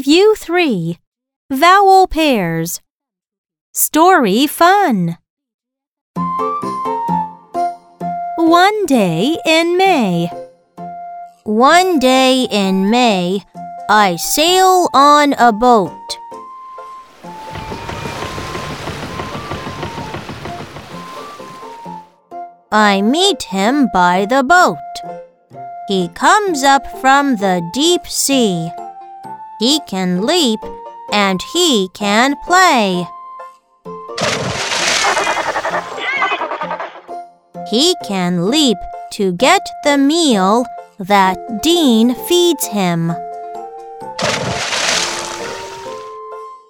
Review 3 Vowel Pairs Story Fun One day in May. One day in May, I sail on a boat. I meet him by the boat. He comes up from the deep sea. He can leap and he can play. He can leap to get the meal that Dean feeds him.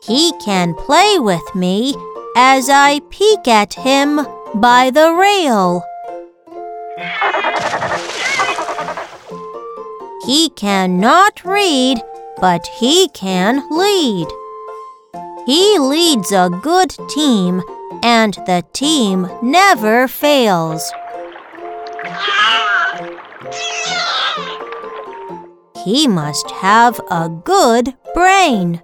He can play with me as I peek at him by the rail. He cannot read, but he can lead. He leads a good team, and the team never fails. He must have a good brain.